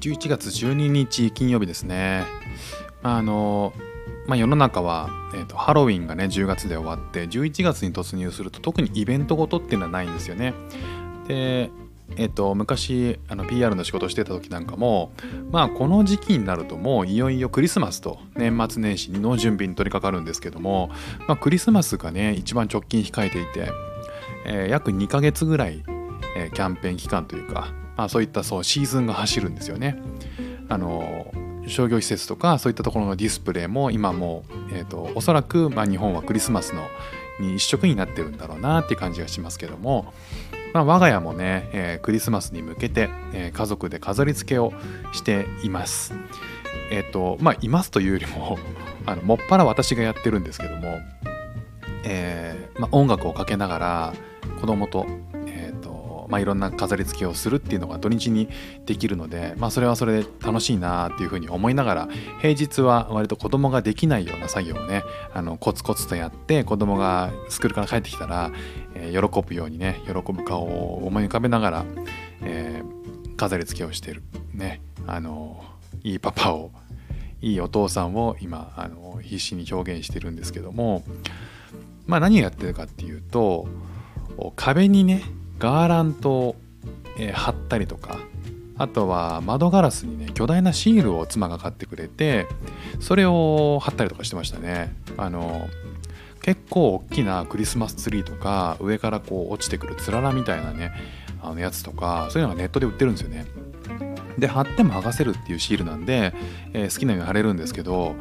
11月12日金曜日ですね。あの、まあ、世の中は、えーと、ハロウィンがね10月で終わって11月に突入すると特にイベントごとっていうのはないんですよね。で、えーと、昔あの PR の仕事してた時なんかもまあこの時期になるともういよいよクリスマスと年末年始の準備に取り掛かるんですけども、まあ、クリスマスがね一番直近控えていて、えー、約2ヶ月ぐらい、えー、キャンペーン期間というかあ、そういったそうシーズンが走るんですよね。あの商業施設とかそういったところのディスプレイも今もう、えーと、おそらく、まあ、日本はクリスマスのに一色になってるんだろうなって感じがしますけども、まあ、我が家もね、えー、クリスマスに向けて、えー、家族で飾り付けをしています。えっ、ー、とまあいますというよりも あのもっぱら私がやってるんですけども、えまあ、音楽をかけながら子供とまあ、いろんな飾り付けをするっていうのが土日にできるので、まあ、それはそれで楽しいなっていうふうに思いながら平日は割と子供ができないような作業をねあのコツコツとやって子供がスクールから帰ってきたら、えー、喜ぶようにね喜ぶ顔を思い浮かべながら、えー、飾り付けをしてる。ねあのいいパパをいいお父さんを今あの必死に表現してるんですけどもまあ何をやってるかっていうと壁にねガーラントを、えー、貼ったりとかあとは窓ガラスにね巨大なシールを妻が買ってくれてそれを貼ったりとかしてましたね。あの結構大きなクリスマスツリーとか上からこう落ちてくるつららみたいなねあのやつとかそういうのがネットで売ってるんですよね。で貼っても剥がせるっていうシールなんで、えー、好きなように貼れるんですけど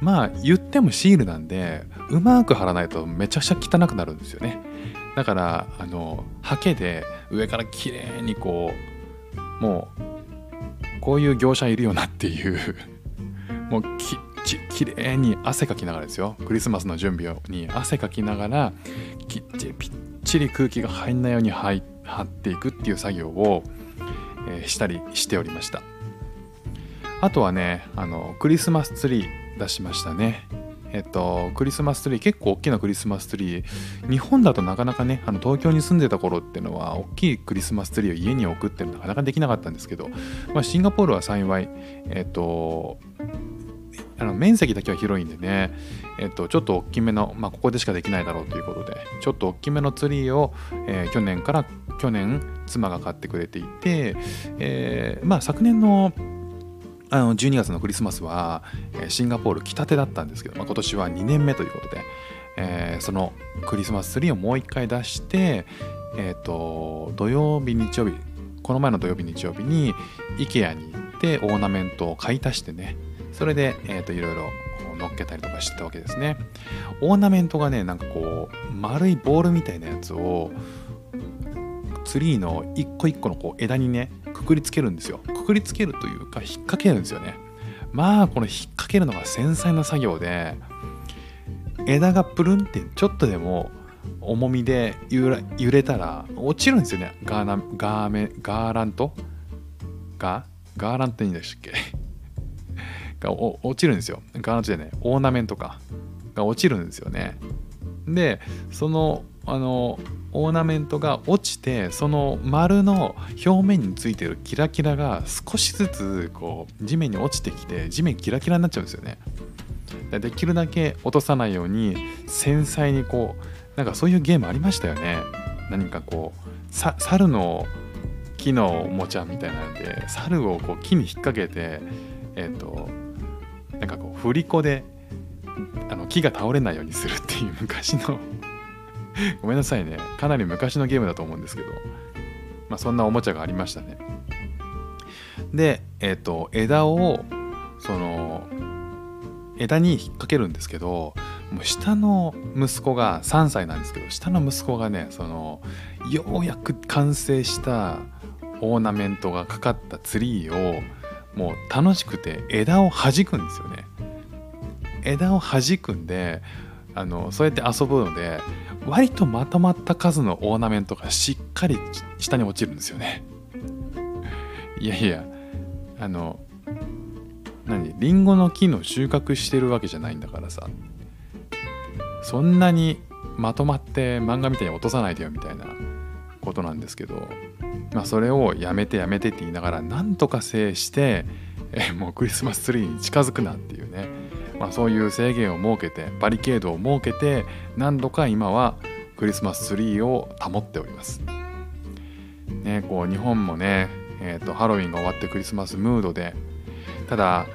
まあ言ってもシールなんでうまく貼らないとめちゃくちゃ汚くなるんですよね。だからあのハケで上から綺麗にこうもうこういう業者いるよなっていう もうきちきれいに汗かきながらですよ。クリスマスの準備に汗かきながらきっちりぴっちり空気が入んないように張っていくっていう作業を、えー、したりしておりました。あとはねあのクリスマスツリー出しましたね。えっと、クリスマスツリー、結構大きなクリスマスツリー、日本だとなかなかね、あの東京に住んでた頃っていうのは、大きいクリスマスツリーを家に置くっていうのはなかなかできなかったんですけど、まあ、シンガポールは幸い、えっと、あの面積だけは広いんでね、えっと、ちょっと大きめの、まあ、ここでしかできないだろうということで、ちょっと大きめのツリーを、えー、去年から、去年、妻が買ってくれていて、えー、まあ、昨年のあの12月のクリスマスは、シンガポール来たてだったんですけど、まあ、今年は2年目ということで、えー、そのクリスマスツリーをもう一回出して、え、ー、と土曜日日曜日この前の土曜日日曜日に IKEA に行ってオーナメントを買い足してねそれで、えーと、いろいろ乗っけたりとかしてたわけですね。オーナメントがねなんかこう丸いボールみたいなやつをツリーの一個一個のこう枝にねくくりつけるんですよ。くくりつけるというか引っ掛けるんですよね。まあこの引っ掛けるのが繊細な作業で枝がプルンってちょっとでも重みで揺れたら落ちるんですよね。ガーナガーメガーラント？ガガーラントいいんでしたっけ？が落ちるんですよ。ガーラントじゃねオーナメントか。が落ちるんですよね。でそのあのオーナメントが落ちてその丸の表面についてるキラキラが少しずつこう地面に落ちてきて地面キラキラになっちゃうんですよね。できるだけ落とさないように繊細にこうなんかそういうゲームありましたよね。何かこう猿の木のおもちゃみたいなんで猿をこう木に引っ掛けてえっ、ー、となんかこう振り子であの木が倒れないようにするっていう昔の ごめんなさいね。かなり昔のゲームだと思うんですけど、まあ、そんなおもちゃがありましたね。で、えっ、ー、と、枝を、その、枝に引っ掛けるんですけど、もう下の息子が3歳なんですけど、下の息子がね、その、ようやく完成したオーナメントがかかったツリーを、もう楽しくて枝を弾くんですよね。枝を弾くんで、あのそうやって遊ぶので割とまとまった数のオーナメントがしっかり下に落ちるんですよね。いやいや、あの、何？リンゴの木の収穫してるわけじゃないんだからさ、そんなにまとまって漫画みたいに落とさないでよみたいなことなんですけど、まあ、それをやめてやめてって言いながらなんとか制してえもうクリスマスツリーに近づくなっていうね、まあ、そういう制限を設けてバリケードを設けて何度か今はクリスマスツリーを保っております。ね、こう日本もね、えーと、ハロウィンが終わってクリスマスムードでただ、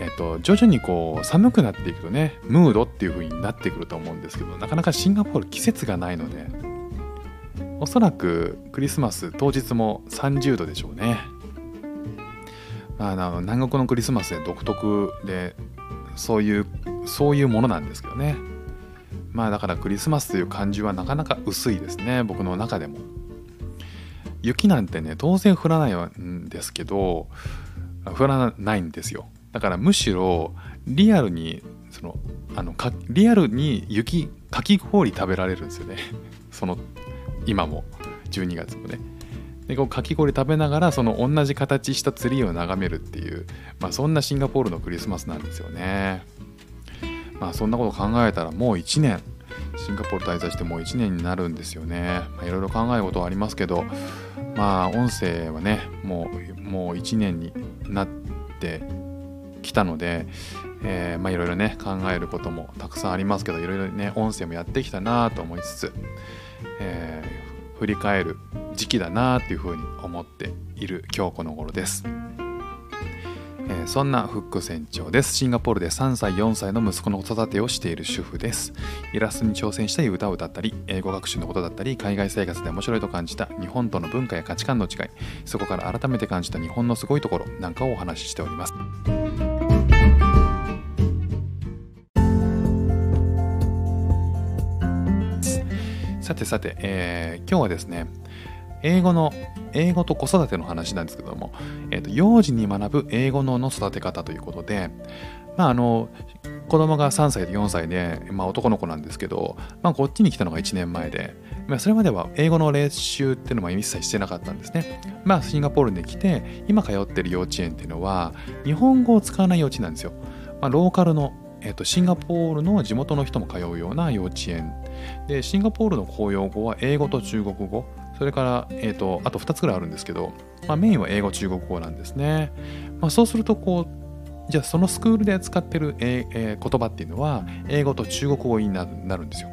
えーと、徐々にこう寒くなっていくとねムードっていう風になってくると思うんですけどなかなかシンガポール季節がないのでおそらくクリスマス当日も30度でしょうね。あの南国のクリスマスで独特でそういうそういうものなんですけどね。まあだからクリスマスという感じはなかなか薄いですね。僕の中でも。雪なんてね当然降らないんですけど降らないんですよ。だからむしろリアルにそのあのかリアルに雪かき氷食べられるんですよね。その今も。12月もね。でこうかき氷食べながらその同じ形したツリーを眺めるっていう、まあ、そんなシンガポールのクリスマスなんですよね。まあそんなこと考えたらもう1年シンガポール滞在してもう1年になるんですよね。いろいろ考えることはありますけどまあ音声はねもうもう1年になってきたので、いろいろね考えることもたくさんありますけどいろいろね音声もやってきたなと思いつつ、えー、振り返る時期だなっていうふうに思っている今日この頃です。えー、そんなフック船長です。シンガポールで3歳、4歳の息子の子育てをしている主婦です。イラストに挑戦したい歌を歌ったり、英語学習のことだったり、海外生活で面白いと感じた日本との文化や価値観の違い、そこから改めて感じた日本のすごいところなんかをお話ししております。さてさて、えー、今日はですね、英語の英語と子育ての話なんですけども、えーと、幼児に学ぶ英語のの育て方ということで、まあ、あの子供が3歳で4歳で、まあ、男の子なんですけど、まあ、こっちに来たのが1年前で、まあ、それまでは英語の練習っていうのは一切してなかったんですね。まあ、シンガポールに来て今通ってる幼稚園っていうのは日本語を使わない幼稚園なんですよ。まあ、ローカルのえーと、シンガポールの地元の人も通うような幼稚園でシンガポールの公用語は英語と中国語それから、えーと、あと2つぐらいあるんですけど、まあ、メインは英語中国語なんですね、まあ、そうするとこうじゃあそのスクールで使ってる、ええー、言葉っていうのは英語と中国語になるんですよ。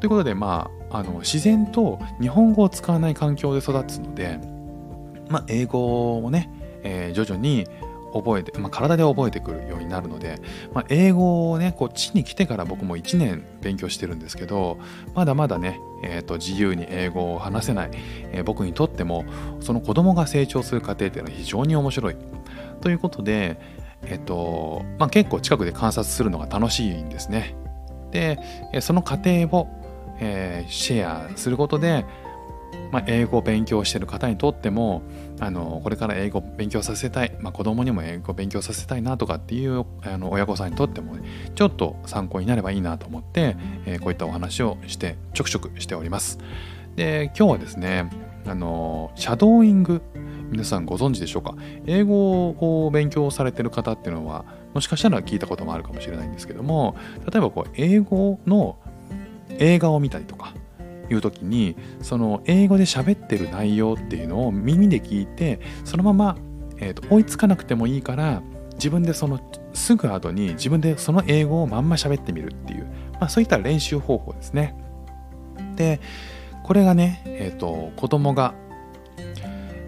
ということでまああの自然と日本語を使わない環境で育つので、まあ、英語をね、えー、徐々に覚えて、まあ、体で覚えてくるようになるので、まあ、英語をねこっちに来てから僕も1年勉強してるんですけどまだまだね、えーと、自由に英語を話せない、えー、僕にとってもその子供が成長する過程っていうのは非常に面白い。ということで、えっ、ー、とまあ、結構近くで観察するのが楽しいんですね。でその過程を、えー、シェアすることでまあ、英語を勉強している方にとってもあのこれから英語を勉強させたい、まあ、子供にも英語を勉強させたいなとかっていうあの親御さんにとっても、ね、ちょっと参考になればいいなと思って、えー、こういったお話をしてちょくちょくしております。で今日はですねあのシャドーイング皆さんご存知でしょうか？英語を勉強されてる方っていうのはもしかしたら聞いたこともあるかもしれないんですけども例えばこう英語の映画を見たりとかいう時にその英語で喋ってる内容っていうのを耳で聞いてそのまま、えーと、追いつかなくてもいいから自分でそのすぐ後に自分でその英語をまんま喋ってみるっていう、まあ、そういった練習方法ですね。でこれがね、えーと、子供が、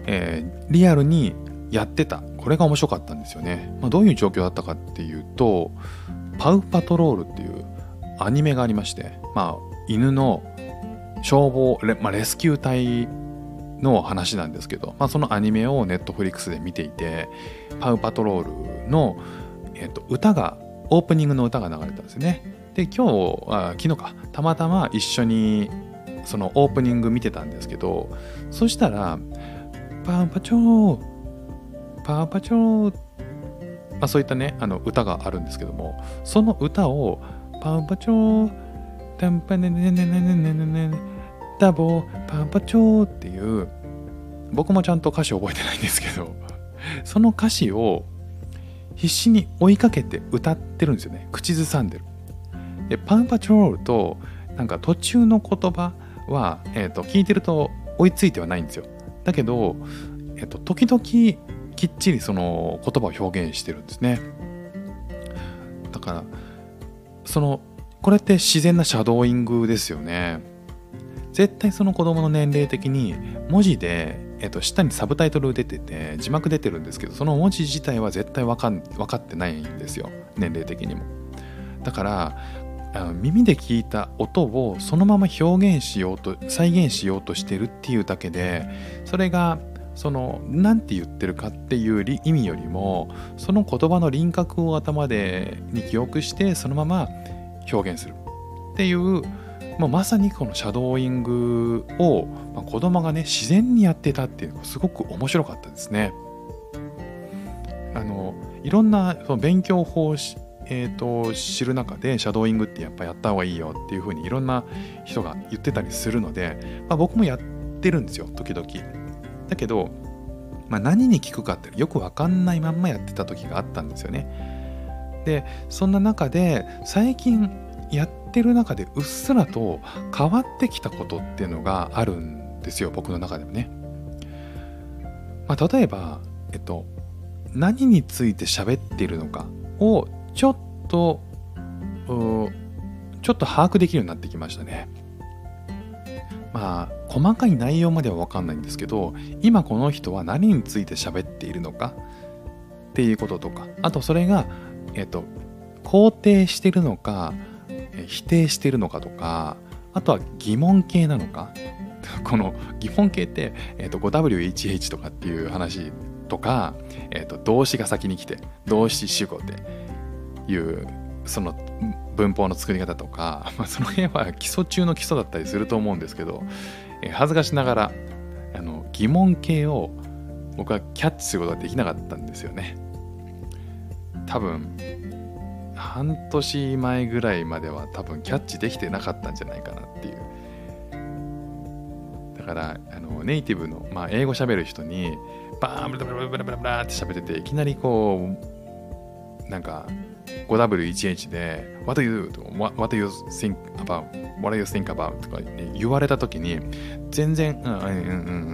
えー、リアルにやってたこれが面白かったんですよね。まあ、どういう状況だったかっていうとパウパトロールっていうアニメがありまして、まあ、犬の消防レ,、まあ、レスキュー隊の話なんですけど、まあ、そのアニメをネットフリックスで見ていてパウパトロールの、えー、歌がオープニングの歌が流れたんですね。で今日あ昨日か。たまたま一緒にそのオープニング見てたんですけどそしたらパウパチョーパウパチョーまあ、そういったねあの歌があるんですけどもその歌をパウパチョータンパネネネネネネネネダボパンパチョーっていう。僕もちゃんと歌詞覚えてないんですけど。その歌詞を必死に追いかけて歌ってるんですよね。口ずさんでる。でパンパチョールとなんか途中の言葉は、えーと、聞いてると追いついてはないんですよ。だけど、えーと、時々きっちりその言葉を表現してるんですね。だからそのこれって自然なシャドーイングですよね。絶対その子供の年齢的に文字で、えっと、下にサブタイトル出てて字幕出てるんですけどその文字自体は絶対分かん分かってないんですよ。年齢的にも。だからあの耳で聞いた音をそのまま表現しようと再現しようとしてるっていうだけでそれがその何て言ってるかっていう意味よりもその言葉の輪郭を頭でに記憶してそのまま表現する。っていうもうまさにこのシャドーイングを、まあ、子供がね自然にやってたっていうのがすごく面白かったですね。あのいろんなその勉強法えーと、知る中でシャドーイングってやっぱやった方がいいよっていうふうにいろんな人が言ってたりするので、まあ、僕もやってるんですよ時々。だけど、まあ、何に聞くかってよく分かんないまんまやってた時があったんですよね。でそんな中で最近やってる中でうっすらと変わってきたことっていうのがあるんですよ僕の中でもね、まあ、例えばえっと何について喋っているのかをちょっとちょっと把握できるようになってきましたね。まあ細かい内容までは分かんないんですけど今この人は何について喋っているのかっていうこととかあとそれが、えっと、肯定してるのか否定してるのかとかあとは疑問形なのか。この疑問形って、えっと、5WHH とかっていう話とか、えっと、動詞が先に来て動詞主語でいうその文法の作り方とか、まあ、その辺は基礎中の基礎だったりすると思うんですけど、え、恥ずかしながらあの疑問形を僕はキャッチすることができなかったんですよね。多分半年前ぐらいまでは多分キャッチできてなかったんじゃないかなっていうだからあのネイティブの、まあ、英語喋る人にバーンブラブラブラブラブラって喋ってていきなりこうなんか 5W1H で What do you do? What do you think about? What do you think about? とか、ね、言われたときに全然、うんうんうんう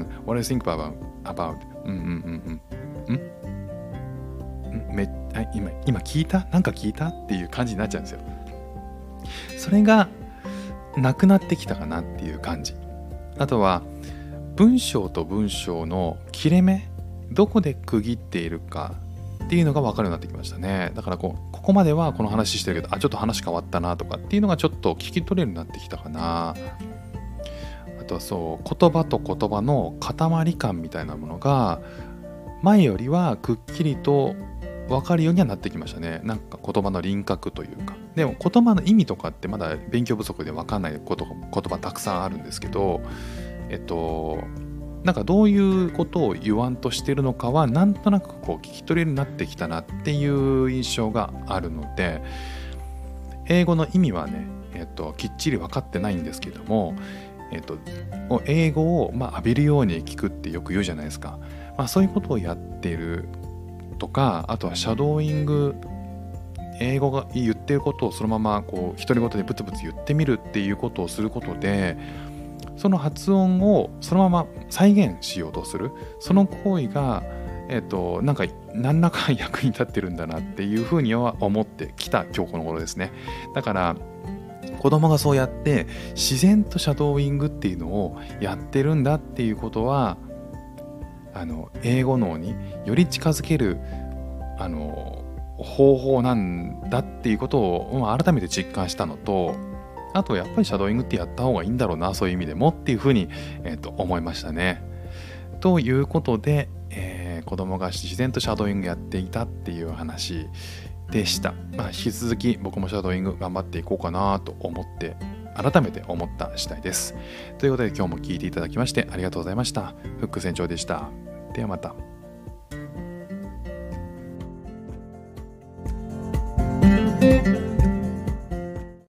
ん、What do you think about? about? うんうんうんうんんめっ今今聞いた？なんか聞いた？っていう感じになっちゃうんですよ。それがなくなってきたかなっていう感じ。あとは文章と文章の切れ目どこで区切っているかっていうのが分かるようになってきましたねだからこうここまではこの話してるけどあちょっと話変わったなとかっていうのがちょっと聞き取れるようになってきたかなあとはそう言葉と言葉の塊感みたいなものが前よりはくっきりと分かるようにはなってきましたね。なんか言葉の輪郭というか。でも言葉の意味とかってまだ勉強不足で分かんないこと言葉たくさんあるんですけどえっとなんかどういうことを言わんとしてるのかはなんとなくこう聞き取れるようになってきたなっていう印象があるので英語の意味はね、えっと、きっちり分かってないんですけども、えっと、英語を、ま、浴びるように聞くってよく言うじゃないですか、まあ、そういうことをやっているとかあとはシャドーイング英語が言ってることをそのままこう独り言でブツブツ言ってみるっていうことをすることでその発音をそのまま再現しようとする。その行為がえっ、ー、となんか何らか役に立ってるんだなっていうふうには思ってきた今日この頃ですね。だから子供がそうやって自然とシャドーイングっていうのをやってるんだっていうことはあの英語脳により近づけるあの方法なんだっていうことを改めて実感したのとあとやっぱりシャドーイングってやった方がいいんだろうなそういう意味でもっていうふうに、えー、と思いましたね。ということで、えー、子供が自然とシャドーイングやっていたっていう話でした。まあ、引き続き僕もシャドーイング頑張っていこうかなと思って改めて思った次第です。ということで今日も聴いていただきましてありがとうございました。フック船長でした。ではまた。